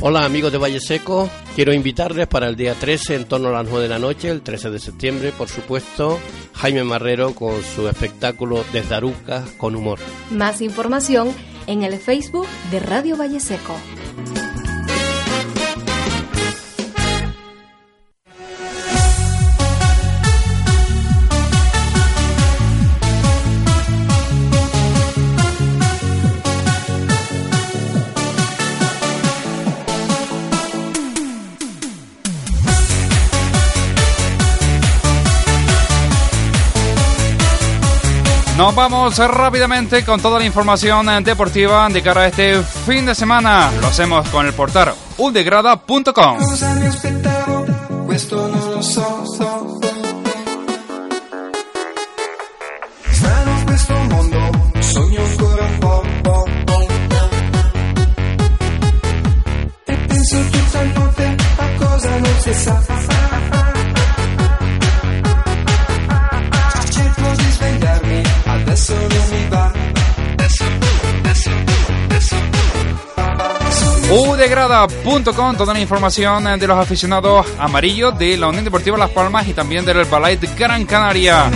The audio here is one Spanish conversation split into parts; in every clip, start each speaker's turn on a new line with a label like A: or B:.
A: Hola amigos de Valle Seco, quiero invitarles para el día 13 en torno a las 9 de la noche, el 13 de septiembre, por supuesto, Jaime Marrero con su espectáculo Desde Aruca con humor.
B: Más información en el Facebook de Radio Valle Seco.
C: Nos vamos rápidamente con toda la información deportiva de cara a este fin de semana. Lo hacemos con el portal udegrada.com, toda la información de los aficionados amarillos de la Unión Deportiva Las Palmas y también del Ballet Gran Canaria.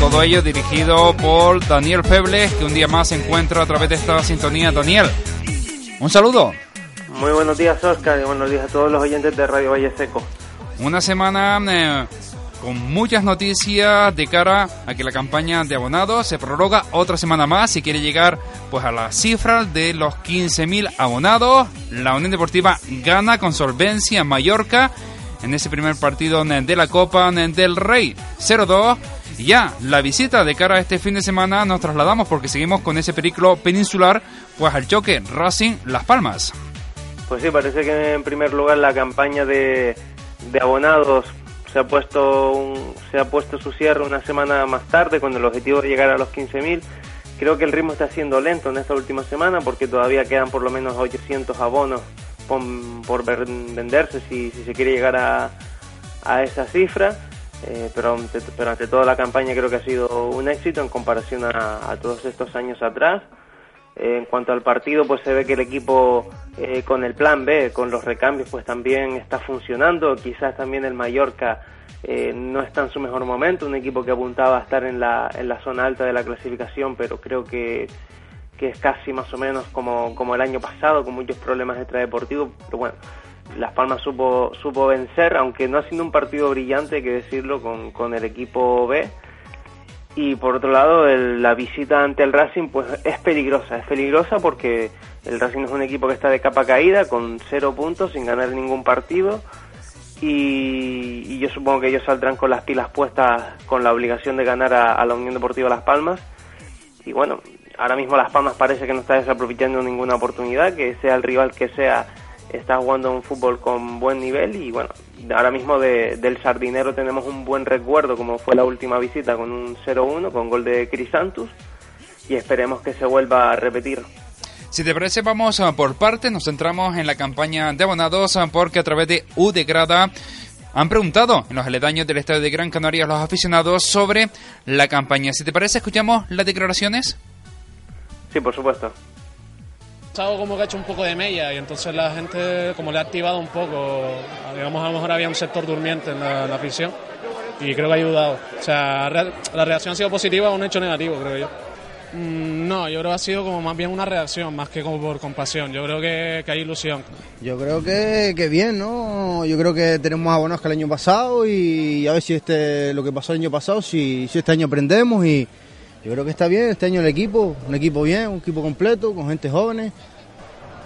C: Todo ello dirigido por Daniel Febles, que un día más se encuentra a través de esta sintonía. Daniel, un saludo.
D: Muy buenos días, Oscar, y buenos días a todos los oyentes de Radio Valle Seco.
C: Una semana eh, con muchas noticias de cara a que la campaña de abonados se prorroga otra semana más y quiere llegar pues a las cifras de los 15.000 abonados. La Unión Deportiva gana con solvencia en Mallorca en ese primer partido de la Copa del Rey 0-2. Ya la visita de cara a este fin de semana nos trasladamos porque seguimos con ese periclo peninsular pues al choque Racing Las Palmas.
D: Pues sí, parece que en primer lugar la campaña de, de abonados se ha puesto se ha puesto su cierre una semana más tarde con el objetivo de llegar a los 15.000. Creo que el ritmo está siendo lento en esta última semana porque todavía quedan por lo menos 800 abonos por, venderse si, se quiere llegar a, a esa cifra. Eh, pero, ante, pero ante toda la campaña creo que ha sido un éxito en comparación a todos estos años atrás. En cuanto al partido, pues se ve que el equipo eh, con el plan B, con los recambios, pues también está funcionando. Quizás también el Mallorca eh, no está en su mejor momento, un equipo que apuntaba a estar en la, en la zona alta de la clasificación, pero creo que, que es casi más o menos como, como el año pasado, con muchos problemas extradeportivos. Pero bueno, Las Palmas supo, supo vencer, aunque no ha sido un partido brillante, hay que decirlo, con, con el equipo B y por otro lado la visita ante el Racing pues es peligrosa, es peligrosa porque el Racing es un equipo que está de capa caída con cero puntos sin ganar ningún partido. Y, yo supongo que ellos saldrán con las pilas puestas con la obligación de ganar a, la Unión Deportiva Las Palmas. Y bueno, ahora mismo Las Palmas parece que no está desaprovechando ninguna oportunidad, que sea el rival que sea está jugando un fútbol con buen nivel y bueno, ahora mismo de, del Sardinero tenemos un buen recuerdo como fue la última visita con un 0-1 con gol de Crisantus y esperemos que se vuelva a repetir.
C: Si te parece, vamos por partes, nos centramos en la campaña de abonados porque a través de U de Grada han preguntado en los aledaños del Estadio de Gran Canaria a los aficionados sobre la campaña. Si te parece, escuchamos las declaraciones.
D: Sí, por supuesto
E: estado como que ha hecho un poco de mella y entonces la gente como le ha activado un poco, digamos a lo mejor había un sector durmiente en la, la afición y creo que ha ayudado. O sea, la reacción ha sido positiva a un hecho negativo, creo yo. Mm, no, yo creo que ha sido como más bien una reacción, más que como por compasión. Yo creo que, hay ilusión.
F: Yo creo que, que, bien, ¿no? Yo creo que tenemos más abonos que el año pasado y a ver si este, lo que pasó el año pasado, si, si este año aprendemos y, yo creo que está bien este año el equipo, un equipo bien, un equipo completo, con gente jóvenes.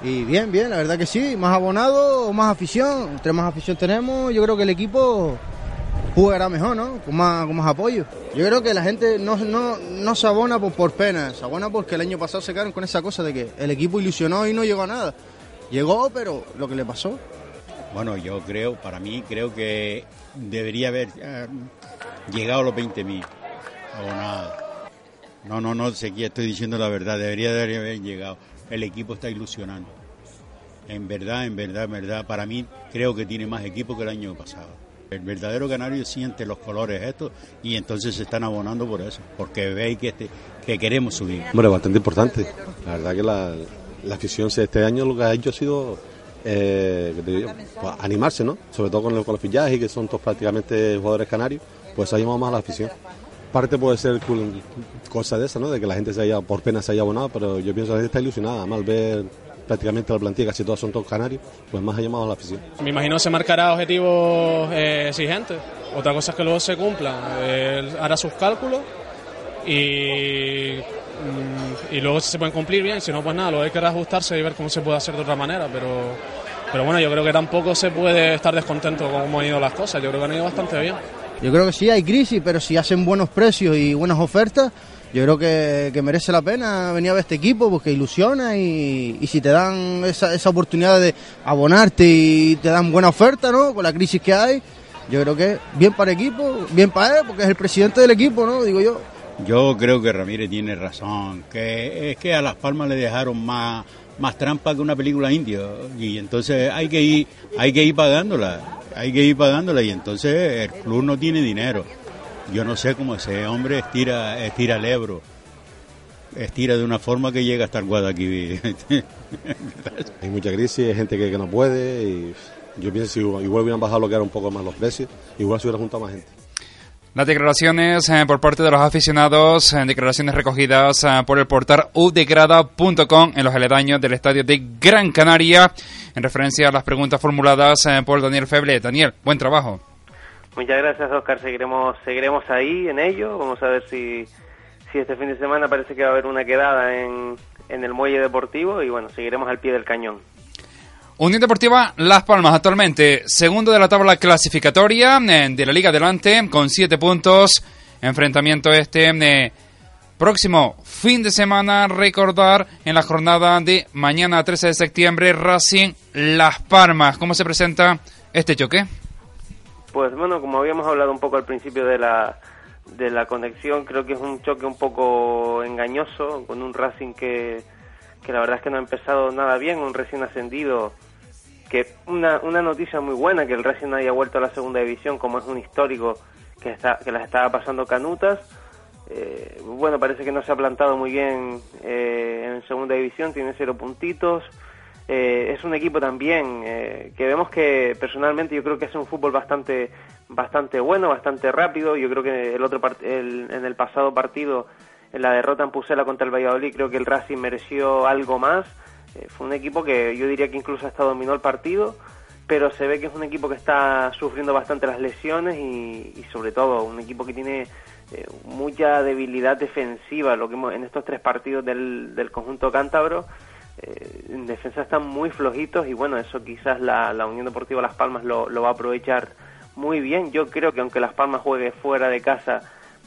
F: Y bien, bien, la verdad que sí, más abonados, más afición, entre más afición tenemos, yo creo que el equipo jugará mejor, ¿no? Con más, con más apoyo. Yo creo que la gente no, no, no se abona por, por pena, se abona porque el año pasado se quedaron con esa cosa de que el equipo ilusionó y no llegó a nada. Llegó, pero lo que le pasó.
G: Bueno, yo creo, para mí, creo que debería haber eh, llegado los 20.000 abonados no, no, no, qué estoy diciendo la verdad, debería de haber llegado. El equipo está ilusionando. En verdad, en verdad, en verdad, para mí creo que tiene más equipo que el año pasado. El verdadero canario siente los colores estos y entonces se están abonando por eso, porque veis que, este, que queremos subir.
H: Bueno, bastante importante. La verdad que la, la afición este año lo que ha hecho ha sido eh, pues, animarse, ¿no? Sobre todo con, los, con los fichajes, que son todos prácticamente jugadores canarios, pues ayudamos más a la afición. Parte puede ser cosa de esa, ¿no? De que la gente se haya, por pena se haya abonado, pero yo pienso que la gente está ilusionada, mal ver prácticamente la plantilla, casi todos son todos canarios, pues más ha llamado a la afición.
E: Me imagino se marcará objetivos eh, exigentes. Otra cosa es que luego se cumplan. hará sus cálculos y, mm, y luego si se pueden cumplir bien, si no, pues nada, luego hay que reajustarse y ver cómo se puede hacer de otra manera, pero, pero bueno, yo creo que tampoco se puede estar descontento con cómo han ido las cosas, yo creo que han ido bastante bien.
F: Yo creo que sí hay crisis, pero si hacen buenos precios y buenas ofertas, yo creo que, merece la pena venir a ver este equipo porque ilusiona y, si te dan esa, esa, oportunidad de abonarte y te dan buena oferta, ¿no? Con la crisis que hay, yo creo que bien para el equipo, bien para él, porque es el presidente del equipo, ¿no? Digo yo.
G: Yo creo que Ramírez tiene razón, que es que a Las Palmas le dejaron más, más trampa que una película indio y entonces hay que ir, hay que ir pagándola, hay que ir pagándola y entonces el club no tiene dinero. Yo no sé cómo ese hombre estira, estira el Ebro, estira de una forma que llega hasta el Guadalquivir.
H: hay mucha crisis, hay gente que, no puede y yo pienso que igual hubieran bajado lo que era un poco más los precios, igual se hubiera juntado más gente.
C: Las declaraciones eh, por parte de los aficionados, eh, declaraciones recogidas eh, por el portal udegrada.com en los aledaños del estadio de Gran Canaria, en referencia a las preguntas formuladas por Daniel Feble. Daniel, buen trabajo.
D: Muchas gracias, Oscar. Seguiremos, seguiremos ahí en ello. Vamos a ver si, si este fin de semana parece que va a haber una quedada en, en el muelle deportivo y bueno, seguiremos al pie del cañón.
C: Unión Deportiva Las Palmas actualmente segundo de la tabla clasificatoria eh, de la Liga Adelante con siete puntos. Enfrentamiento este eh, próximo fin de semana. Recordar en la jornada de mañana 13 de septiembre Racing Las Palmas. ¿Cómo se presenta este choque?
D: Pues bueno, como habíamos hablado un poco al principio de la, de la conexión, creo que es un choque un poco engañoso con un Racing que, que la verdad es que no ha empezado nada bien, un recién ascendido que una, una noticia muy buena que el Racing haya vuelto a la segunda división como es un histórico que está que las estaba pasando canutas. Eh, bueno parece que no se ha plantado muy bien eh, en segunda división tiene cero puntitos. Eh, es un equipo también que vemos que personalmente yo creo que hace un fútbol bastante bastante bueno bastante rápido. Yo creo que el otro el, en el pasado partido en la derrota en Pusela contra el Valladolid creo que el Racing mereció algo más eh, fue un equipo que yo diría que incluso hasta dominó el partido, pero se ve que es un equipo que está sufriendo bastante las lesiones y, sobre todo un equipo que tiene eh, mucha debilidad defensiva, lo que en estos tres partidos del, del conjunto cántabro. Eh, en defensa están muy flojitos y bueno, eso quizás la, la Unión Deportiva Las Palmas lo, lo va a aprovechar muy bien. Yo creo que aunque Las Palmas juegue fuera de casa,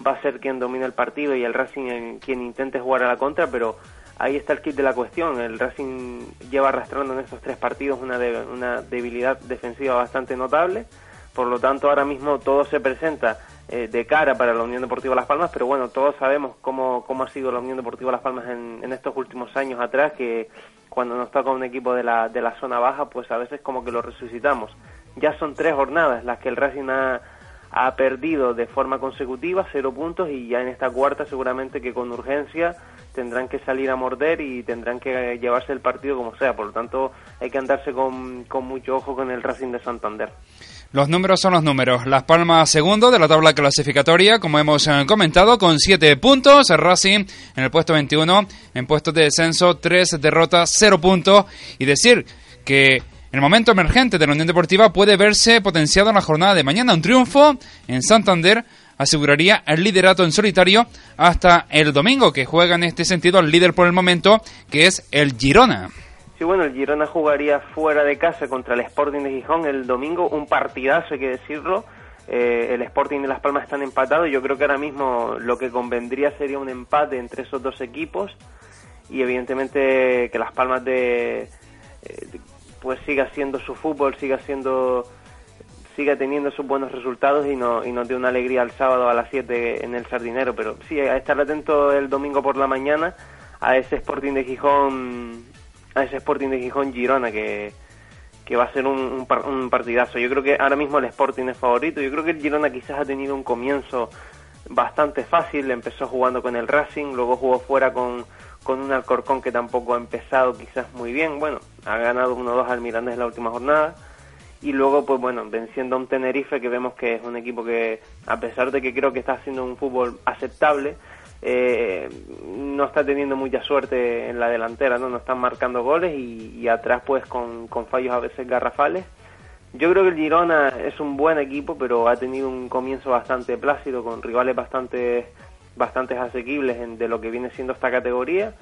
D: va a ser quien domine el partido y el Racing quien intente jugar a la contra, pero ahí está el kit de la cuestión. El Racing lleva arrastrando en estos tres partidos una, una debilidad defensiva bastante notable. Por lo tanto, ahora mismo todo se presenta eh, de cara para la Unión Deportiva Las Palmas, pero bueno, todos sabemos cómo, cómo ha sido la Unión Deportiva Las Palmas en, en estos últimos años atrás, que cuando nos toca un equipo de la, de la zona baja, pues a veces como que lo resucitamos. Ya son tres jornadas las que el Racing ha, ha perdido de forma consecutiva, cero puntos, y ya en esta cuarta seguramente que con urgencia tendrán que salir a morder y tendrán que llevarse el partido como sea. Por lo tanto, hay que andarse con, con mucho ojo con el Racing de Santander.
C: Los números son los números. Las Palmas segundo de la tabla clasificatoria, como hemos eh, comentado, con siete puntos. El Racing en el puesto 21, en puesto de descenso, tres derrotas, cero puntos. Y decir que el momento emergente de la Unión Deportiva puede verse potenciado en la jornada de mañana. Un triunfo en Santander aseguraría el liderato en solitario hasta el domingo, que juega en este sentido el líder por el momento, que es el Girona.
D: Sí, bueno, el Girona jugaría fuera de casa contra el Sporting de Gijón el domingo, un partidazo, hay que decirlo. Eh, el Sporting y Las Palmas están empatados. Yo creo que ahora mismo lo que convendría sería un empate entre esos dos equipos y evidentemente que Las Palmas de, eh, pues siga haciendo su fútbol, siga haciendo siga teniendo sus buenos resultados y, no, y nos dé una alegría el sábado a las 7 en el Sardinero. Pero sí, a estar atento el domingo por la mañana a ese Sporting de Gijón, a ese Sporting de Gijón Girona que, que va a ser un, un, partidazo. Yo creo que ahora mismo el Sporting es favorito. Yo creo que el Girona quizás ha tenido un comienzo bastante fácil. Empezó jugando con el Racing, luego jugó fuera con, con un Alcorcón que tampoco ha empezado quizás muy bien. Bueno, ha ganado 1-2 al Mirandés en la última jornada. Y luego, pues bueno, venciendo a un Tenerife que vemos que es un equipo que, a pesar de que creo que está haciendo un fútbol aceptable, eh, no está teniendo mucha suerte en la delantera, no, no están marcando goles y, atrás pues con, con, fallos a veces garrafales. Yo creo que el Girona es un buen equipo, pero ha tenido un comienzo bastante plácido, con rivales bastante, bastante asequibles de lo que viene siendo esta categoría.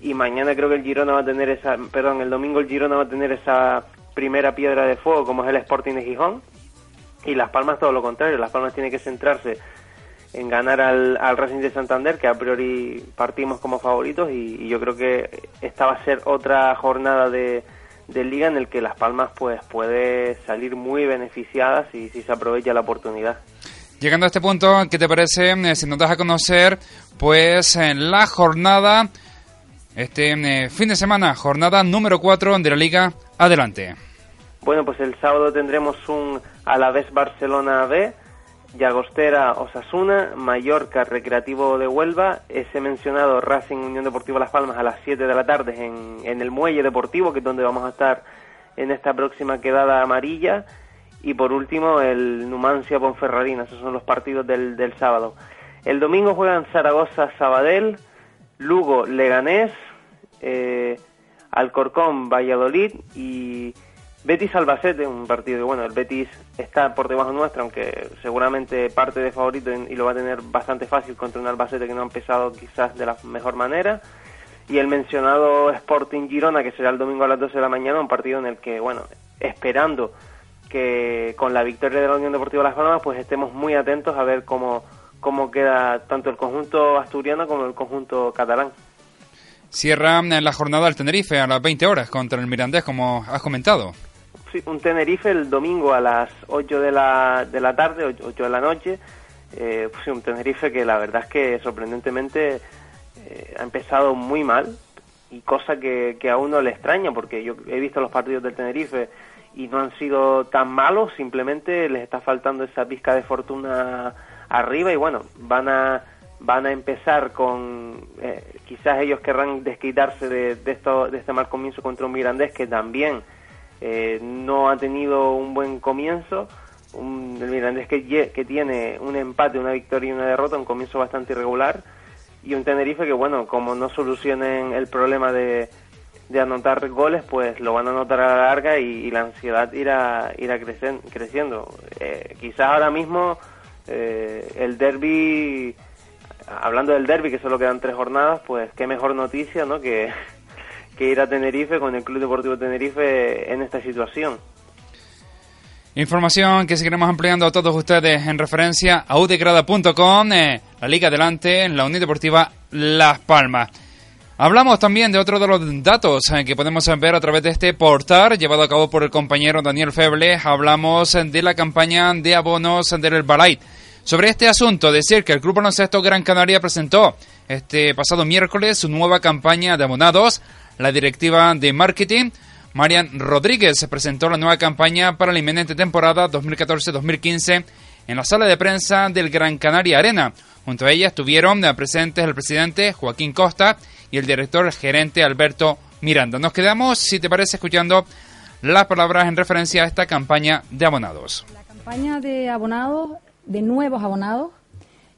D: Y mañana creo que el Girona va a tener esa, perdón, el domingo el Girona va a tener esa primera piedra de fuego como es el Sporting de Gijón. Y Las Palmas todo lo contrario, Las Palmas tiene que centrarse en ganar al, al, Racing de Santander, que a priori partimos como favoritos, y, yo creo que esta va a ser otra jornada de, liga en el que Las Palmas pues puede salir muy beneficiada si, si se aprovecha la oportunidad.
C: Llegando a este punto, ¿qué te parece eh, si nos das a conocer pues en la jornada, este eh, fin de semana, jornada número 4 de la liga? Adelante.
D: Bueno, pues el sábado tendremos un Alavés Barcelona B, Llagostera Osasuna, Mallorca Recreativo de Huelva, ese mencionado Racing Unión Deportiva Las Palmas a las 7 de la tarde en, en el Muelle Deportivo, que es donde vamos a estar en esta próxima quedada amarilla. Y por último, el Numancia Ponferradina, esos son los partidos del, del sábado. El domingo juegan Zaragoza Sabadell, Lugo Leganés, eh, Alcorcón Valladolid y Betis Albacete, un partido que bueno, el Betis está por debajo nuestra, aunque seguramente parte de favorito y lo va a tener bastante fácil contra un Albacete que no ha empezado quizás de la mejor manera. Y el mencionado Sporting Girona, que será el domingo a las 12 de la mañana, un partido en el que, bueno, esperando que con la victoria de la Unión Deportiva Las Palmas, pues estemos muy atentos a ver cómo, cómo queda tanto el conjunto asturiano como el conjunto catalán.
C: Cierra la jornada del Tenerife a las 20 horas contra el Mirandés, como has comentado
D: un Tenerife el domingo a las 8 de la, de la tarde, 8 de la noche. Eh, pues un Tenerife que la verdad es que sorprendentemente eh, ha empezado muy mal y cosa que, que a uno le extraña porque yo he visto los partidos del Tenerife y no han sido tan malos, simplemente les está faltando esa pizca de fortuna arriba y bueno, van a van a empezar con eh, quizás ellos querrán desquitarse de, de, esto, de este mal comienzo contra un Mirandés que también eh, no ha tenido un buen comienzo. Un, el Mirandés que, tiene un empate, una victoria y una derrota, un comienzo bastante irregular. Y un Tenerife que, bueno, como no solucionen el problema de, de anotar goles, pues lo van a anotar a la larga y, la ansiedad irá, irá creciendo. Eh, quizás ahora mismo eh, el derby, hablando del derby, que solo quedan tres jornadas, pues qué mejor noticia, ¿no? Que, que ir a Tenerife con el Club Deportivo Tenerife en esta situación.
C: Información que seguiremos ampliando a todos ustedes en referencia a udegrada.com, eh, la Liga Adelante, en la Unión Deportiva Las Palmas. Hablamos también de otro de los datos eh, que podemos ver a través de este portal llevado a cabo por el compañero Daniel Feble. Hablamos de la campaña de abonos del Balait. Sobre este asunto, decir que el Club Baloncesto Gran Canaria presentó este pasado miércoles su nueva campaña de abonados la directiva de marketing. Marian Rodríguez presentó la nueva campaña para la inminente temporada 2014-2015 en la sala de prensa del Gran Canaria Arena. Junto a ella estuvieron presentes el presidente Joaquín Costa y el director gerente Alberto Miranda. Nos quedamos, si te parece, escuchando las palabras en referencia a esta campaña de abonados.
I: La campaña de abonados, de nuevos abonados,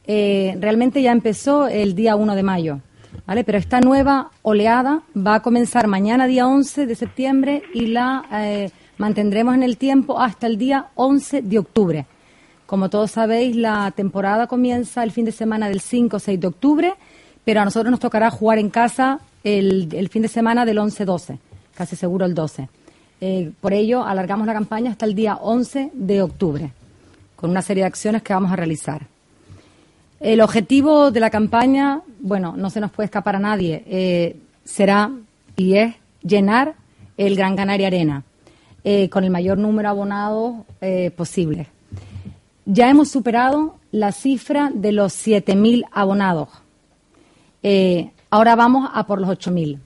I: eh, realmente ya empezó el día 1 de mayo. ¿Vale? Pero esta nueva oleada va a comenzar mañana, día 11 de septiembre, y la eh, mantendremos en el tiempo hasta el día 11 de octubre. Como todos sabéis, la temporada comienza el fin de semana del 5 o 6 de octubre, pero a nosotros nos tocará jugar en casa el, fin de semana del 11-12, casi seguro el 12. Eh, por ello, alargamos la campaña hasta el día 11 de octubre, con una serie de acciones que vamos a realizar. El objetivo de la campaña, bueno, no se nos puede escapar a nadie, eh, será y es llenar el Gran Canaria Arena eh, con el mayor número de abonados eh, posible. Ya hemos superado la cifra de los 7.000 abonados. ahora vamos a por los 8.000.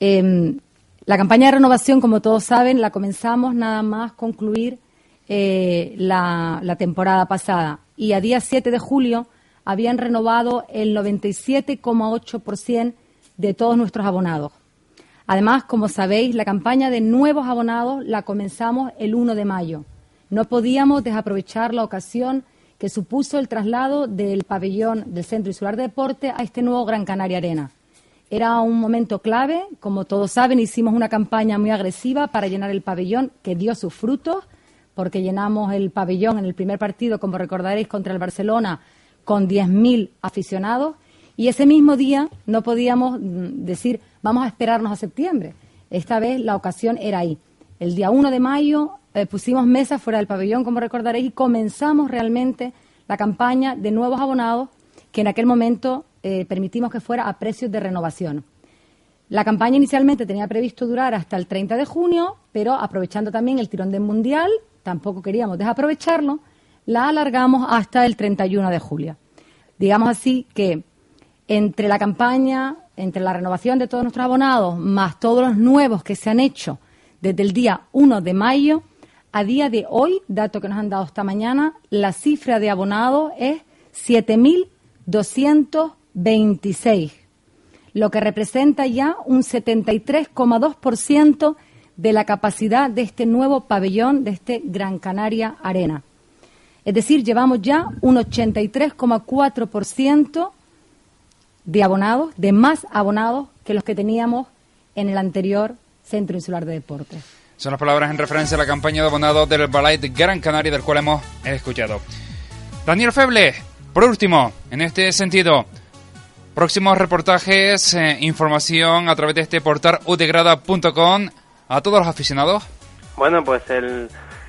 I: Em, la campaña de renovación, como todos saben, la comenzamos nada más concluir la, la temporada pasada y a día 7 de julio habían renovado el 97,8% de todos nuestros abonados. Además, como sabéis, la campaña de nuevos abonados la comenzamos el 1 de mayo. No podíamos desaprovechar la ocasión que supuso el traslado del pabellón del Centro Insular de Deporte a este nuevo Gran Canaria Arena. Era un momento clave, como todos saben, hicimos una campaña muy agresiva para llenar el pabellón que dio sus frutos, porque llenamos el pabellón en el primer partido, como recordaréis, contra el Barcelona con 10.000 aficionados y ese mismo día no podíamos mm, decir vamos a esperarnos a septiembre. Esta vez la ocasión era ahí. El día 1 de mayo eh, pusimos mesas fuera del pabellón, como recordaréis, y comenzamos realmente la campaña de nuevos abonados que en aquel momento eh, permitimos que fuera a precios de renovación. La campaña inicialmente tenía previsto durar hasta el 30 de junio, pero aprovechando también el tirón del Mundial, tampoco queríamos desaprovecharlo, la alargamos hasta el 31 de julio. Digamos así que entre la campaña, entre la renovación de todos nuestros abonados, más todos los nuevos que se han hecho desde el día 1 de mayo, a día de hoy, dato que nos han dado esta mañana, la cifra de abonados es 7.226, lo que representa ya un 73,2% de la capacidad de este nuevo pabellón, de este Gran Canaria Arena. Es decir, llevamos ya un 83,4% de abonados, de más abonados que los que teníamos en el anterior Centro Insular de Deportes.
C: Son las palabras en referencia a la campaña de abonados del Ballet Gran Canaria, del cual hemos escuchado. Daniel Feble, por último, en este sentido, próximos reportajes, eh, información a través de este portal utegrada.com a todos los aficionados.
D: Bueno, pues el,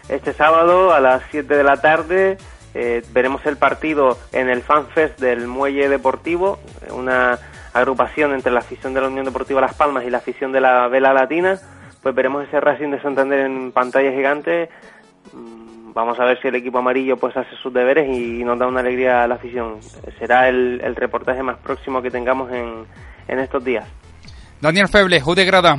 D: este sábado a las 7 de la tarde eh, veremos el partido en el FanFest del Muelle Deportivo, una agrupación entre la afición de la Unión Deportiva Las Palmas y la afición de la Vela Latina pues veremos ese Racing de Santander en pantalla gigante. Vamos a ver si el equipo amarillo pues hace sus deberes y nos da una alegría a la afición. Será el, reportaje más próximo que tengamos en, en estos días.
C: Daniel Feble, Jude Grada,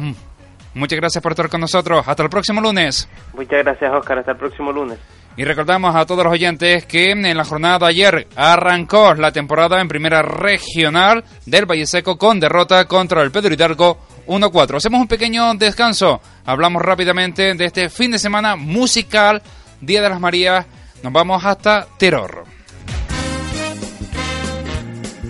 C: muchas gracias por estar con nosotros. Hasta el próximo lunes.
D: Muchas gracias, Oscar. Hasta el próximo lunes.
C: Y recordamos a todos los oyentes que en la jornada de ayer arrancó la temporada en primera regional del Valle Seco con derrota contra el Pedro Hidalgo 1-4. Hacemos un pequeño descanso. Hablamos rápidamente de este fin de semana musical, Día de las Marías. Nos vamos hasta Terror.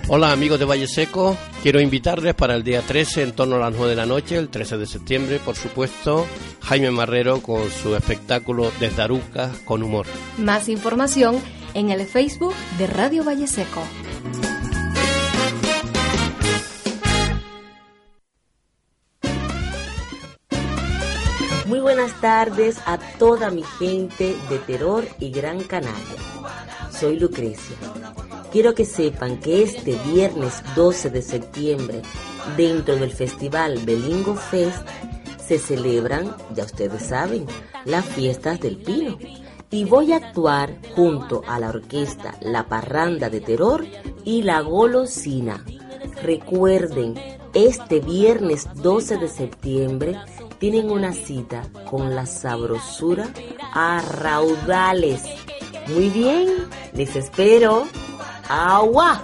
A: Hola amigos de Valle Seco, quiero invitarles para el día 13 en torno a las 9 de la noche, el 13 de septiembre, por supuesto, Jaime Marrero con su espectáculo Desde Aruca con humor.
B: Más información en el Facebook de Radio Valle Seco.
J: Muy buenas tardes a toda mi gente de Terror y Gran Canaria. Soy Lucrecia. Quiero que sepan que este viernes 12 de septiembre, dentro del festival Belingo Fest, se celebran, ya ustedes saben, las fiestas del Pino. Y voy a actuar junto a la orquesta La Parranda de Terror y La Golosina. Recuerden, este viernes 12 de septiembre tienen una cita con la sabrosura a raudales. Muy bien, les espero. Agua.